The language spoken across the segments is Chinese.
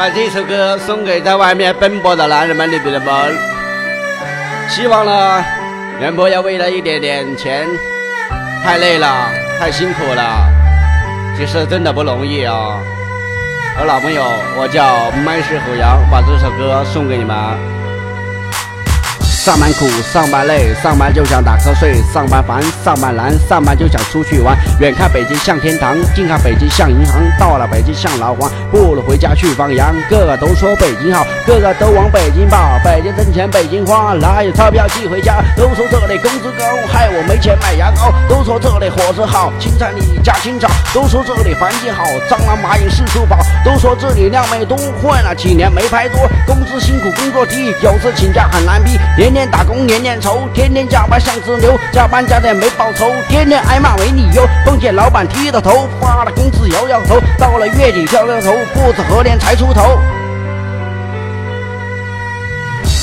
把这首歌送给在外面奔波的男人们、女人们，希望呢，人不要为了一点点钱，太累了，太辛苦了，其实真的不容易啊。我老朋友，我叫麦氏虎羊，把这首歌送给你们。上班苦，上班累，上班就想打瞌睡；上班烦，上班难，上班就想出去玩。远看北京像天堂，近看北京像银行。到了北京像牢房，不如回家去放羊。个个都说北京好，个个都往北京跑。北京挣钱，北京花，哪有钞票寄回家？都说这里工资高，害我没钱买牙膏。都说这里伙食好，青菜你加青草。都说这里环境好，蟑螂蚂蚁四处跑。都说这里靓妹多，混了几年没拍拖。工资辛苦，工作低，有时请假很难批。年年打工年年愁，天天加班像只牛，加班加点没报酬，天天挨骂没理由。碰见老板剃了头，发了工资摇摇头，到了月底飘了头，不知何年才出头。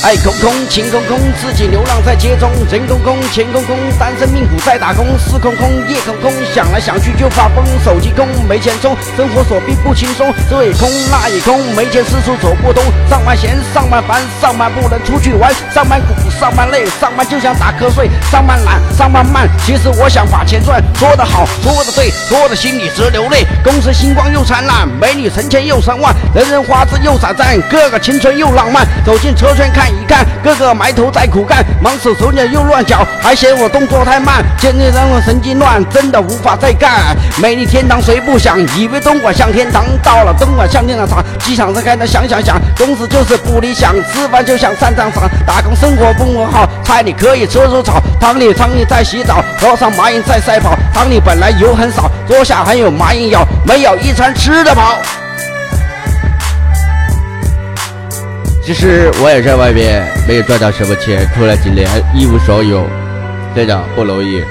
爱空空，情空空，自己流浪在街中，人空空，钱空空，单身命苦在打工，事空空，夜空空，想来想去就发疯，手机空，没钱充，生活所逼不轻松，这也空，那也空，没钱四处走不通，上班闲，上班烦，上班不能出去玩，上班苦，上班累，上班就想打瞌睡，上班懒，上班慢，其实我想把钱赚，说得好，说得对，说的心里直流泪，公司星光又灿烂，美女成千又上万，人人花枝又闪赞，个个青春又浪漫，走进车圈看。一看，个个埋头在苦干，忙死手脚又乱脚，还嫌我动作太慢，简直让我神经乱，真的无法再干。美丽天堂谁不想？以为东莞像天堂，到了东莞像天堂，机场上开的想想想，公司就是不理想，吃饭就想上战场，打工生活不好，菜里可以吃出草，汤里汤里在洗澡，桌上蚂蚁在赛跑，汤里本来油很少，桌下还有蚂蚁咬，没有一餐吃得饱。其实我也在外边没有赚到什么钱，出来几年一无所有，真的不容易。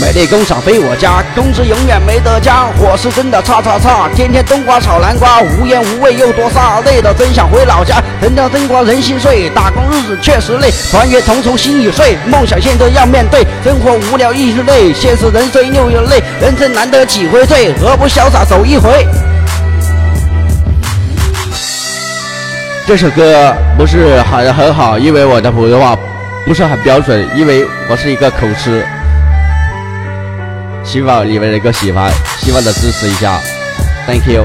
美丽工厂非我家，工资永远没得加，伙食真的差差差，天天冬瓜炒南瓜，无烟无味又多沙，累得真想回老家。人家灯光人心碎，打工日子确实累，团圆重重心已碎，梦想现在要面对，生活无聊亦是累，现实人生又有累，人生难得几回醉，何不潇洒走一回？这首歌不是很很好，因为我的普通话不是很标准，因为我是一个口吃。希望你们能够喜欢，希望的支持一下，Thank you。